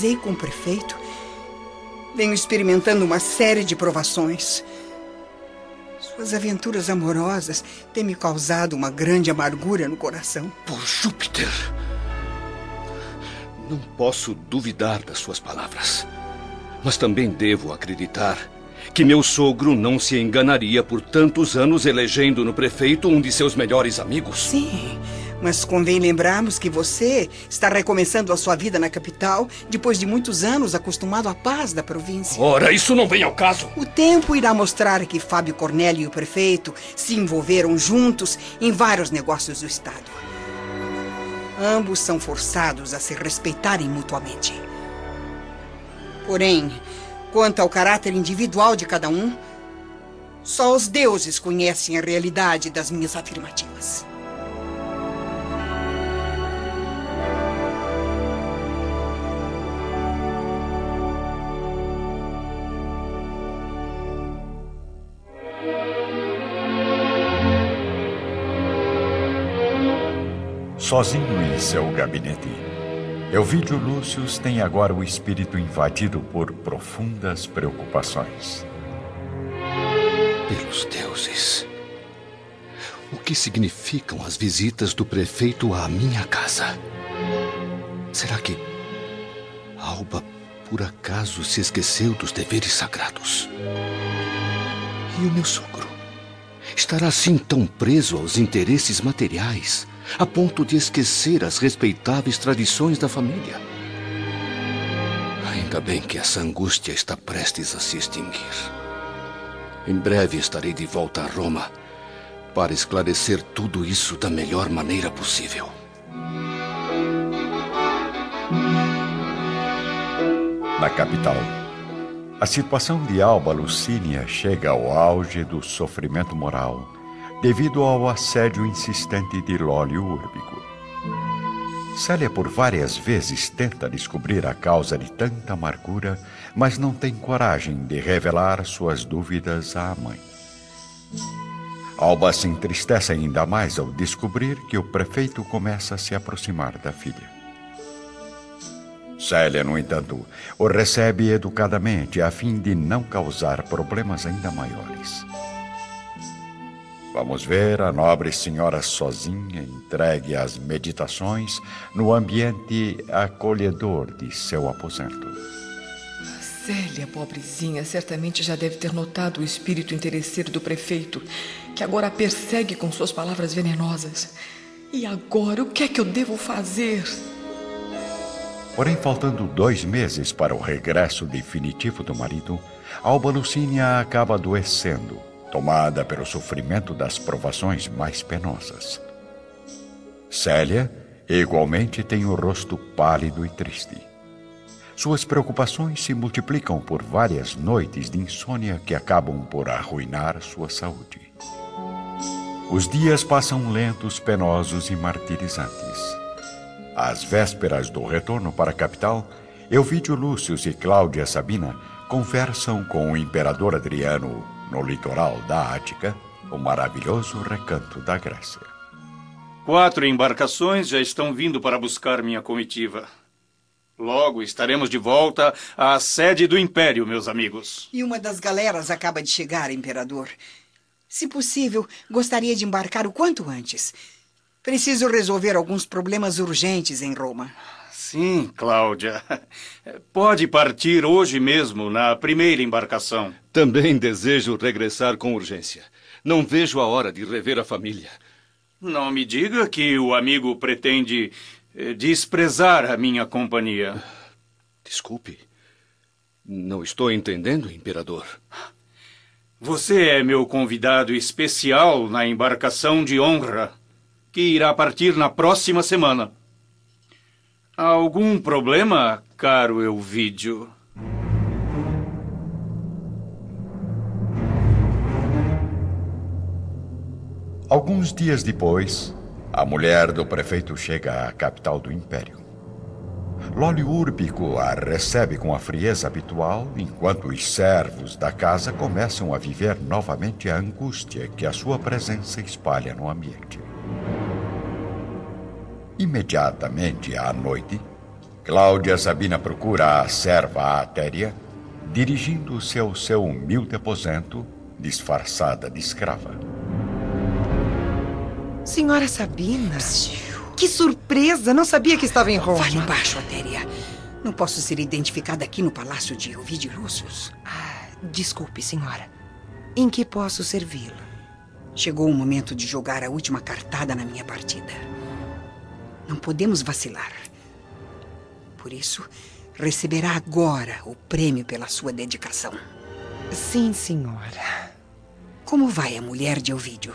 casei com o prefeito, venho experimentando uma série de provações. Suas aventuras amorosas têm me causado uma grande amargura no coração. Por Júpiter! Não posso duvidar das suas palavras. Mas também devo acreditar que meu sogro não se enganaria por tantos anos elegendo no prefeito um de seus melhores amigos. Sim, mas convém lembrarmos que você está recomeçando a sua vida na capital depois de muitos anos acostumado à paz da província. Ora, isso não vem ao caso. O tempo irá mostrar que Fábio Cornélio e o prefeito se envolveram juntos em vários negócios do Estado. Ambos são forçados a se respeitarem mutuamente. Porém, quanto ao caráter individual de cada um, só os deuses conhecem a realidade das minhas afirmativas. Sozinho em seu gabinete, Elvídio Lúcio tem agora o espírito invadido por profundas preocupações. Pelos deuses. O que significam as visitas do prefeito à minha casa? Será que Alba por acaso se esqueceu dos deveres sagrados? E o meu sogro? Estará assim tão preso aos interesses materiais a ponto de esquecer as respeitáveis tradições da família. Ainda bem que essa angústia está prestes a se extinguir. Em breve estarei de volta a Roma para esclarecer tudo isso da melhor maneira possível. Na capital, a situação de Alba Lucínia chega ao auge do sofrimento moral devido ao assédio insistente de Lólio Úrbico. Célia por várias vezes tenta descobrir a causa de tanta amargura, mas não tem coragem de revelar suas dúvidas à mãe. Alba se entristece ainda mais ao descobrir que o prefeito começa a se aproximar da filha. Célia, no entanto, o recebe educadamente a fim de não causar problemas ainda maiores. Vamos ver a nobre senhora sozinha, entregue às meditações, no ambiente acolhedor de seu aposento. Célia, pobrezinha, certamente já deve ter notado o espírito interesseiro do prefeito, que agora a persegue com suas palavras venenosas. E agora, o que é que eu devo fazer? Porém, faltando dois meses para o regresso definitivo do marido, Alba Lucínia acaba adoecendo tomada pelo sofrimento das provações mais penosas. Célia, igualmente, tem o rosto pálido e triste. Suas preocupações se multiplicam por várias noites de insônia que acabam por arruinar sua saúde. Os dias passam lentos, penosos e martirizantes. Às vésperas do retorno para a capital, Elvídio Lúcio e Cláudia Sabina conversam com o imperador Adriano no litoral da Ática, o maravilhoso recanto da Grécia. Quatro embarcações já estão vindo para buscar minha comitiva. Logo estaremos de volta à sede do Império, meus amigos. E uma das galeras acaba de chegar, Imperador. Se possível, gostaria de embarcar o quanto antes. Preciso resolver alguns problemas urgentes em Roma. Sim, Cláudia. Pode partir hoje mesmo, na primeira embarcação. Também desejo regressar com urgência. Não vejo a hora de rever a família. Não me diga que o amigo pretende eh, desprezar a minha companhia. Desculpe. Não estou entendendo, imperador. Você é meu convidado especial na embarcação de honra, que irá partir na próxima semana. Algum problema, caro Elvídio? Alguns dias depois, a mulher do prefeito chega à capital do império. Lólio Úrbico a recebe com a frieza habitual, enquanto os servos da casa começam a viver novamente a angústia que a sua presença espalha no ambiente. Imediatamente à noite, Cláudia Sabina procura a serva Atéria, dirigindo-se ao seu humilde aposento, disfarçada de escrava. Senhora Sabina, que surpresa! Não sabia que estava em Roma. Fale baixo, Atéria. Não posso ser identificada aqui no palácio de Ovidio Lúcius. Ah, desculpe, senhora. Em que posso servi-la? Chegou o momento de jogar a última cartada na minha partida. Não podemos vacilar. Por isso, receberá agora o prêmio pela sua dedicação. Sim, senhora. Como vai a mulher de Ovídio?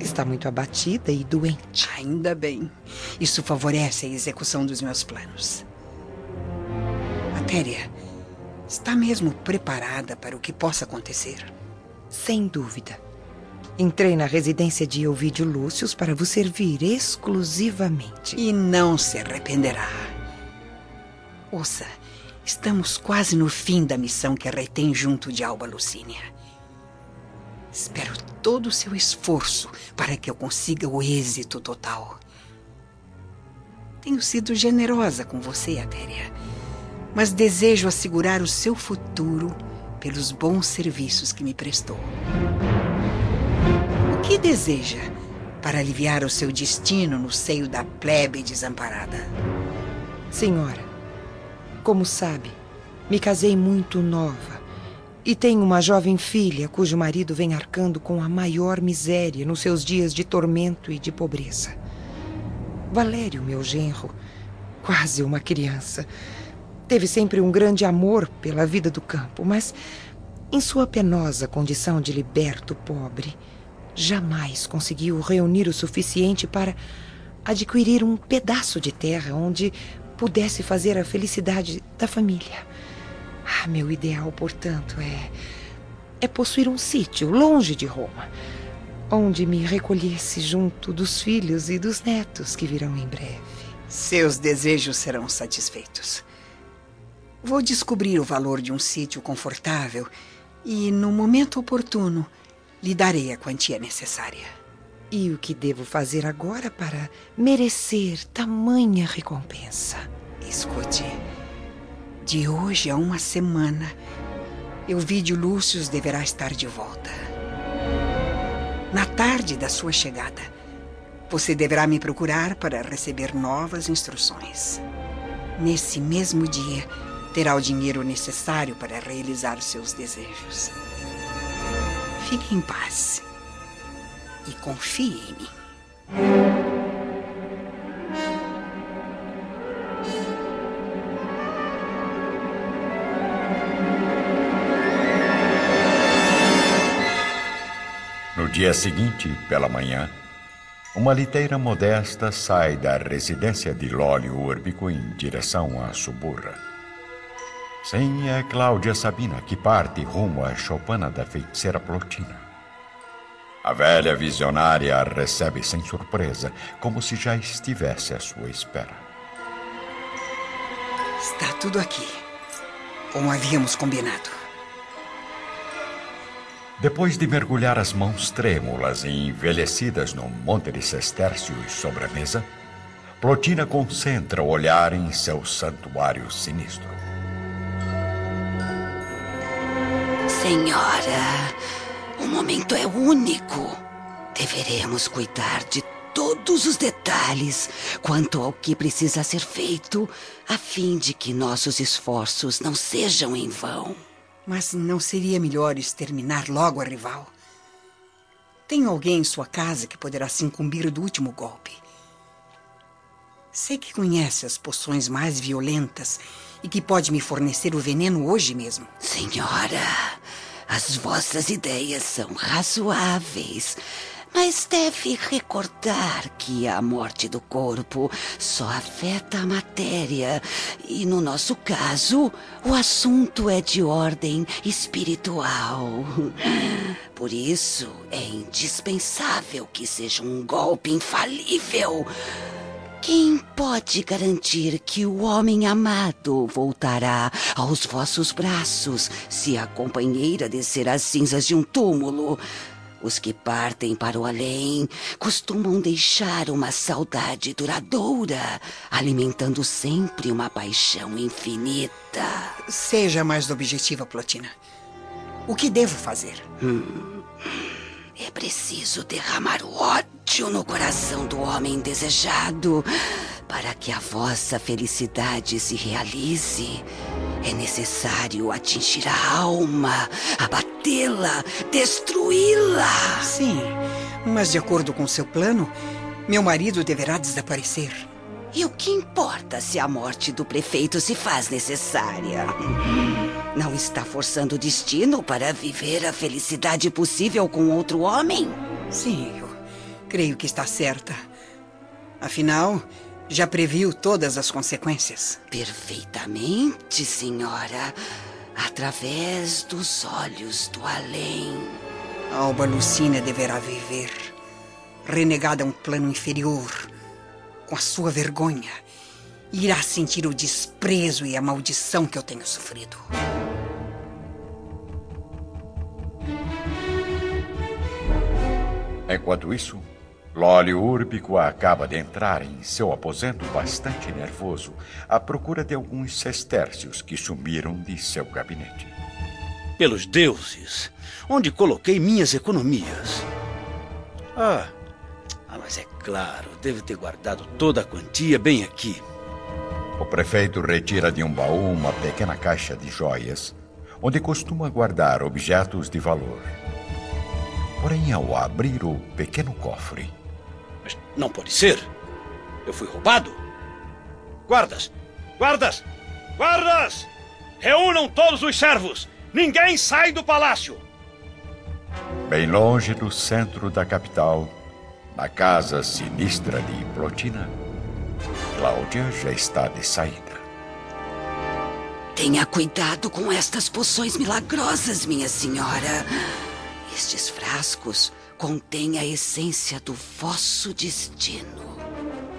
Está muito abatida e doente. Ainda bem. Isso favorece a execução dos meus planos. Matéria, está mesmo preparada para o que possa acontecer? Sem dúvida. Entrei na residência de Ovídio Lúcius para vos servir exclusivamente. E não se arrependerá. Ouça, estamos quase no fim da missão que retém junto de Alba Lucínia. Espero todo o seu esforço para que eu consiga o êxito total. Tenho sido generosa com você, Atéria, mas desejo assegurar o seu futuro pelos bons serviços que me prestou. Que deseja para aliviar o seu destino no seio da plebe desamparada? Senhora, como sabe, me casei muito nova e tenho uma jovem filha cujo marido vem arcando com a maior miséria nos seus dias de tormento e de pobreza. Valério, meu genro, quase uma criança, teve sempre um grande amor pela vida do campo, mas em sua penosa condição de liberto pobre, jamais conseguiu reunir o suficiente para adquirir um pedaço de terra onde pudesse fazer a felicidade da família. Ah, meu ideal, portanto, é é possuir um sítio longe de Roma, onde me recolhesse junto dos filhos e dos netos que virão em breve. Seus desejos serão satisfeitos. Vou descobrir o valor de um sítio confortável e, no momento oportuno, lhe darei a quantia necessária. E o que devo fazer agora para merecer tamanha recompensa? Escute, de hoje a uma semana, Euvídio Lúcius deverá estar de volta. Na tarde da sua chegada, você deverá me procurar para receber novas instruções. Nesse mesmo dia, terá o dinheiro necessário para realizar seus desejos. Fique em paz e confie em mim. No dia seguinte, pela manhã, uma liteira modesta sai da residência de Lólio Urbico em direção à Suburra. Sim, é Cláudia Sabina que parte rumo à choupana da feiticeira Plotina. A velha visionária a recebe sem surpresa, como se já estivesse à sua espera. Está tudo aqui, como havíamos combinado. Depois de mergulhar as mãos trêmulas e envelhecidas no monte de cestércios sobre a mesa, Plotina concentra o olhar em seu santuário sinistro. Senhora, o momento é único. Deveremos cuidar de todos os detalhes quanto ao que precisa ser feito, a fim de que nossos esforços não sejam em vão. Mas não seria melhor exterminar logo a rival? Tem alguém em sua casa que poderá se incumbir do último golpe. Sei que conhece as poções mais violentas e que pode me fornecer o veneno hoje mesmo. Senhora, as vossas ideias são razoáveis, mas deve recordar que a morte do corpo só afeta a matéria. E no nosso caso, o assunto é de ordem espiritual. Por isso, é indispensável que seja um golpe infalível. Quem pode garantir que o homem amado voltará aos vossos braços se a companheira descer as cinzas de um túmulo? Os que partem para o além costumam deixar uma saudade duradoura, alimentando sempre uma paixão infinita. Seja mais objetiva, Plotina. O que devo fazer? Hum, é preciso derramar o ódio no coração do homem desejado para que a vossa felicidade se realize. É necessário atingir a alma, abatê-la, destruí-la. Sim, mas de acordo com seu plano, meu marido deverá desaparecer. E o que importa se a morte do prefeito se faz necessária? Não está forçando o destino para viver a felicidade possível com outro homem? Sim, eu creio que está certa. Afinal, já previu todas as consequências? Perfeitamente, senhora. Através dos olhos do além. Alba Lucina deverá viver, renegada a um plano inferior, com a sua vergonha. Irá sentir o desprezo e a maldição que eu tenho sofrido. Enquanto isso, Lólio Úrbico acaba de entrar em seu aposento bastante nervoso, à procura de alguns sestércios que sumiram de seu gabinete. Pelos deuses, onde coloquei minhas economias? Ah, ah, mas é claro, devo ter guardado toda a quantia bem aqui. O prefeito retira de um baú uma pequena caixa de joias, onde costuma guardar objetos de valor. Porém, ao abrir o pequeno cofre, não pode ser. Eu fui roubado. Guardas! Guardas! Guardas! Reúnam todos os servos! Ninguém sai do palácio! Bem longe do centro da capital, na casa sinistra de Plotina, Cláudia já está de saída. Tenha cuidado com estas poções milagrosas, minha senhora. Estes frascos contém a essência do vosso destino.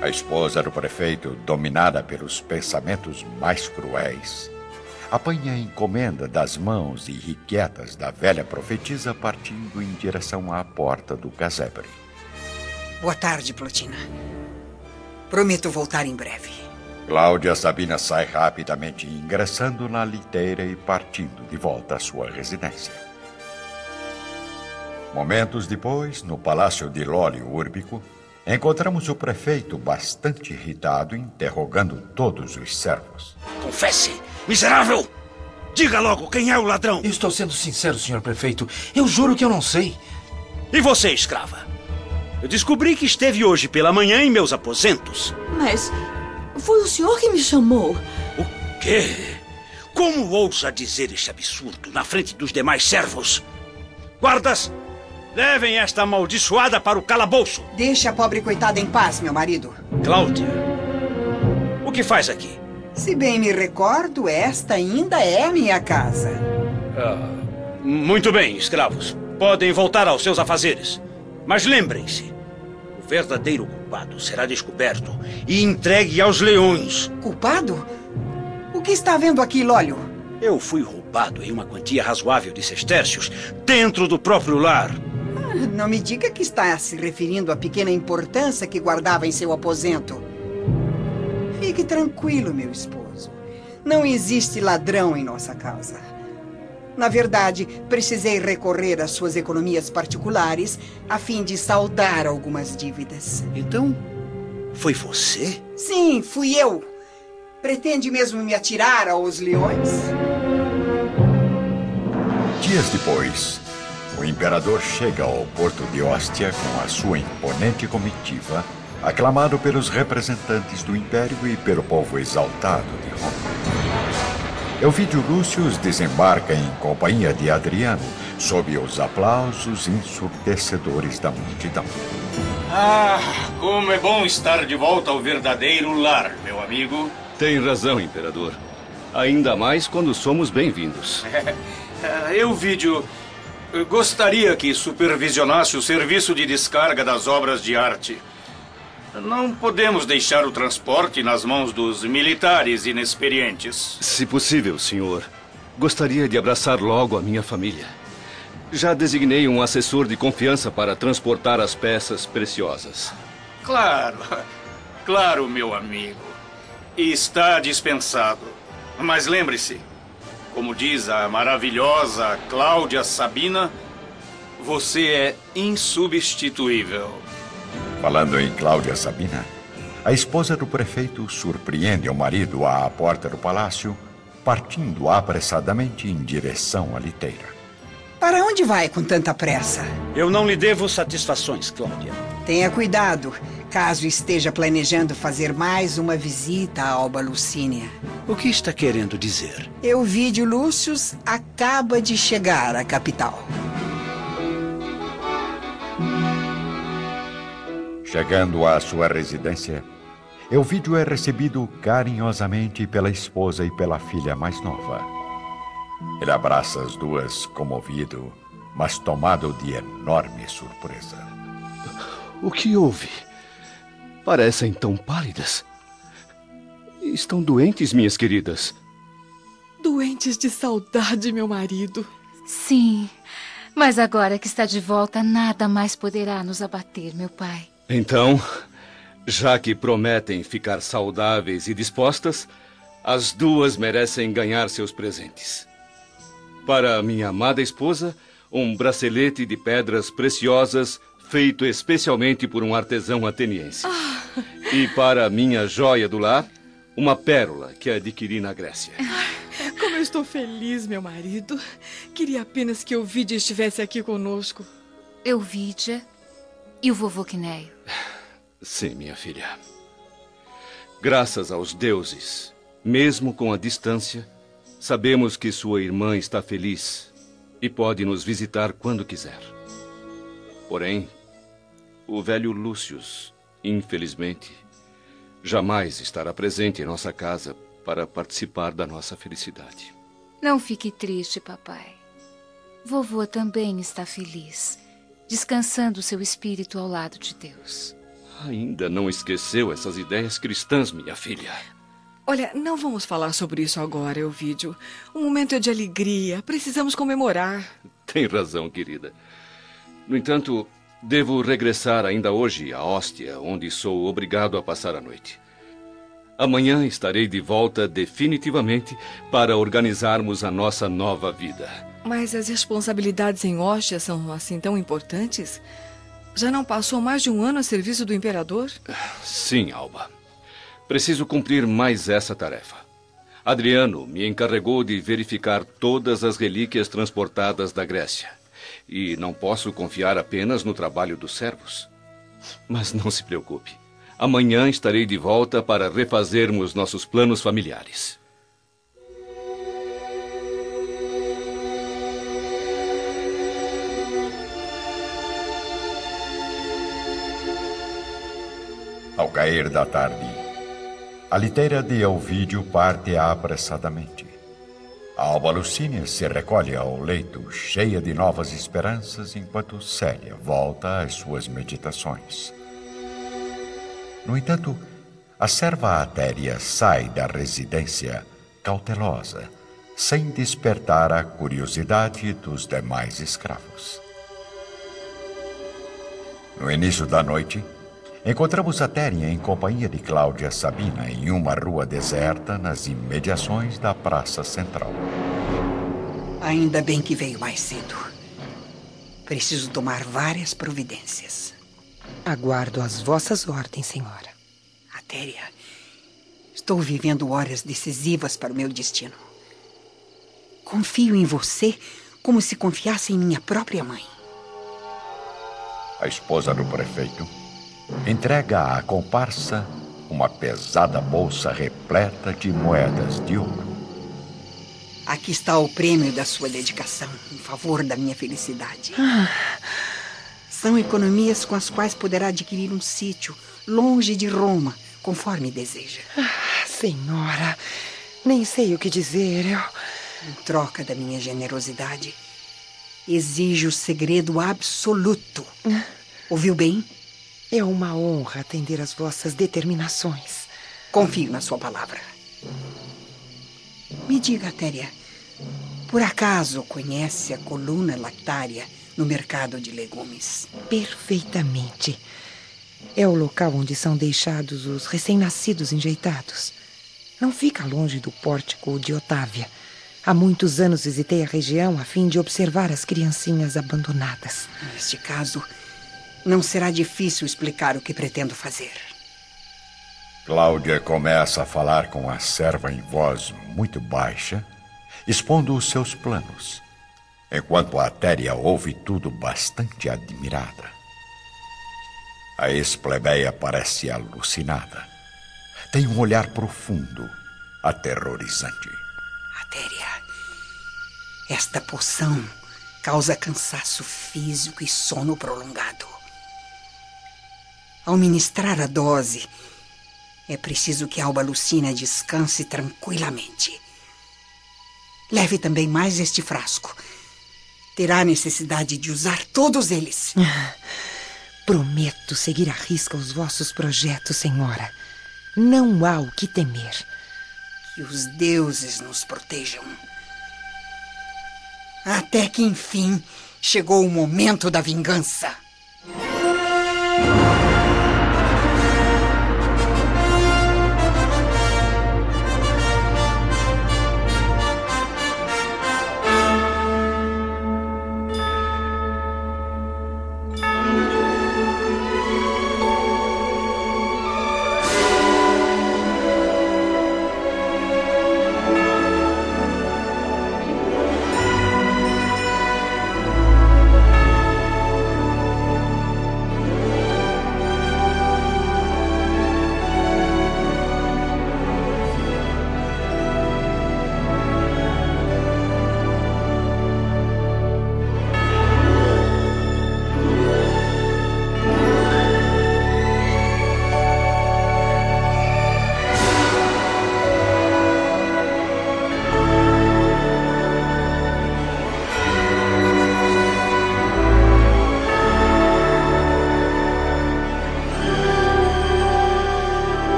A esposa do prefeito, dominada pelos pensamentos mais cruéis, apanha a encomenda das mãos irrequietas da velha profetisa partindo em direção à porta do casebre. Boa tarde, Plotina. Prometo voltar em breve. Cláudia Sabina sai rapidamente, ingressando na liteira e partindo de volta à sua residência. Momentos depois, no palácio de Lólio Úrbico, encontramos o prefeito bastante irritado, interrogando todos os servos. Confesse, miserável! Diga logo quem é o ladrão! Eu estou sendo sincero, senhor prefeito. Eu juro que eu não sei. E você, escrava? Eu descobri que esteve hoje pela manhã em meus aposentos. Mas foi o senhor que me chamou. O quê? Como ousa dizer este absurdo na frente dos demais servos? Guardas, Levem esta amaldiçoada para o calabouço. Deixe a pobre coitada em paz, meu marido. Cláudia, o que faz aqui? Se bem me recordo, esta ainda é a minha casa. Ah, muito bem, escravos. Podem voltar aos seus afazeres. Mas lembrem-se: o verdadeiro culpado será descoberto e entregue aos leões. Culpado? O que está vendo aqui, Lólio? Eu fui roubado em uma quantia razoável de sestércios dentro do próprio lar. Não me diga que está se referindo à pequena importância que guardava em seu aposento. Fique tranquilo, meu esposo. Não existe ladrão em nossa casa. Na verdade, precisei recorrer às suas economias particulares a fim de saldar algumas dívidas. Então, foi você? Sim, fui eu. Pretende mesmo me atirar aos leões? Dias depois, o imperador chega ao porto de Ostia com a sua imponente comitiva, aclamado pelos representantes do império e pelo povo exaltado de Roma. Elvídio Lúcio desembarca em companhia de Adriano, sob os aplausos ensurdecedores da multidão. Ah, como é bom estar de volta ao verdadeiro lar, meu amigo. Tem razão, imperador. Ainda mais quando somos bem-vindos. É, Elvídio, Gostaria que supervisionasse o serviço de descarga das obras de arte. Não podemos deixar o transporte nas mãos dos militares inexperientes. Se possível, senhor. Gostaria de abraçar logo a minha família. Já designei um assessor de confiança para transportar as peças preciosas. Claro, claro, meu amigo. Está dispensado. Mas lembre-se, como diz a maravilhosa Cláudia Sabina, você é insubstituível. Falando em Cláudia Sabina, a esposa do prefeito surpreende o marido à porta do palácio, partindo apressadamente em direção à liteira. Para onde vai com tanta pressa? Eu não lhe devo satisfações, Cláudia. Tenha cuidado, caso esteja planejando fazer mais uma visita a Alba Lucínia. O que está querendo dizer? Euvídio Lúcius acaba de chegar à capital. Chegando à sua residência, Elvídio é recebido carinhosamente pela esposa e pela filha mais nova. Ele abraça as duas, comovido, mas tomado de enorme surpresa. O que houve? Parecem tão pálidas. Estão doentes, minhas queridas? Doentes de saudade, meu marido. Sim, mas agora que está de volta, nada mais poderá nos abater, meu pai. Então, já que prometem ficar saudáveis e dispostas, as duas merecem ganhar seus presentes. Para minha amada esposa, um bracelete de pedras preciosas feito especialmente por um artesão ateniense. Ah. E para minha joia do lar, uma pérola que adquiri na Grécia. Como eu estou feliz, meu marido. Queria apenas que Ovidia estivesse aqui conosco. Euvídia e o vovô Quinéio. Sim, minha filha. Graças aos deuses, mesmo com a distância, sabemos que sua irmã está feliz e pode nos visitar quando quiser. Porém, o velho Lúcius, infelizmente, jamais estará presente em nossa casa para participar da nossa felicidade. Não fique triste, papai. Vovô também está feliz, descansando seu espírito ao lado de Deus. Ainda não esqueceu essas ideias cristãs, minha filha. Olha, não vamos falar sobre isso agora, Elvídio. O momento é de alegria. Precisamos comemorar. Tem razão, querida. No entanto, devo regressar ainda hoje à Hóstia, onde sou obrigado a passar a noite. Amanhã estarei de volta definitivamente para organizarmos a nossa nova vida. Mas as responsabilidades em Hóstia são assim tão importantes? Já não passou mais de um ano a serviço do imperador? Sim, Alba. Preciso cumprir mais essa tarefa. Adriano me encarregou de verificar todas as relíquias transportadas da Grécia. E não posso confiar apenas no trabalho dos servos. Mas não se preocupe. Amanhã estarei de volta para refazermos nossos planos familiares. Ao cair da tarde, a liteira de Elvídio parte apressadamente. A Alba Lucínia se recolhe ao leito, cheia de novas esperanças, enquanto Célia volta às suas meditações. No entanto, a serva Atéria sai da residência cautelosa, sem despertar a curiosidade dos demais escravos. No início da noite, encontramos Atéria em companhia de Cláudia Sabina em uma rua deserta nas imediações da praça central. Ainda bem que veio mais cedo. Preciso tomar várias providências. Aguardo as vossas ordens, senhora. Atéria, estou vivendo horas decisivas para o meu destino. Confio em você como se confiasse em minha própria mãe. A esposa do prefeito entrega à comparsa uma pesada bolsa repleta de moedas de ouro. Aqui está o prêmio da sua dedicação em favor da minha felicidade. São economias com as quais poderá adquirir um sítio longe de Roma, conforme deseja. Ah, senhora, nem sei o que dizer. Eu... Em troca da minha generosidade, exijo o segredo absoluto. Ouviu bem? É uma honra atender às vossas determinações. Confio na sua palavra. Me diga, Téria, Por acaso conhece a coluna lactária no mercado de legumes? Perfeitamente. É o local onde são deixados os recém-nascidos enjeitados. Não fica longe do pórtico de Otávia. Há muitos anos visitei a região a fim de observar as criancinhas abandonadas. Neste caso, não será difícil explicar o que pretendo fazer. Cláudia começa a falar com a serva em voz muito baixa, expondo os seus planos, enquanto a Téria ouve tudo bastante admirada. A ex-plebeia parece alucinada. Tem um olhar profundo, aterrorizante. Atéria, esta poção causa cansaço físico e sono prolongado. Ao ministrar a dose, é preciso que Alba Lucina descanse tranquilamente. Leve também mais este frasco. Terá necessidade de usar todos eles. Prometo seguir à risca os vossos projetos, senhora. Não há o que temer. Que os deuses nos protejam. Até que enfim chegou o momento da vingança.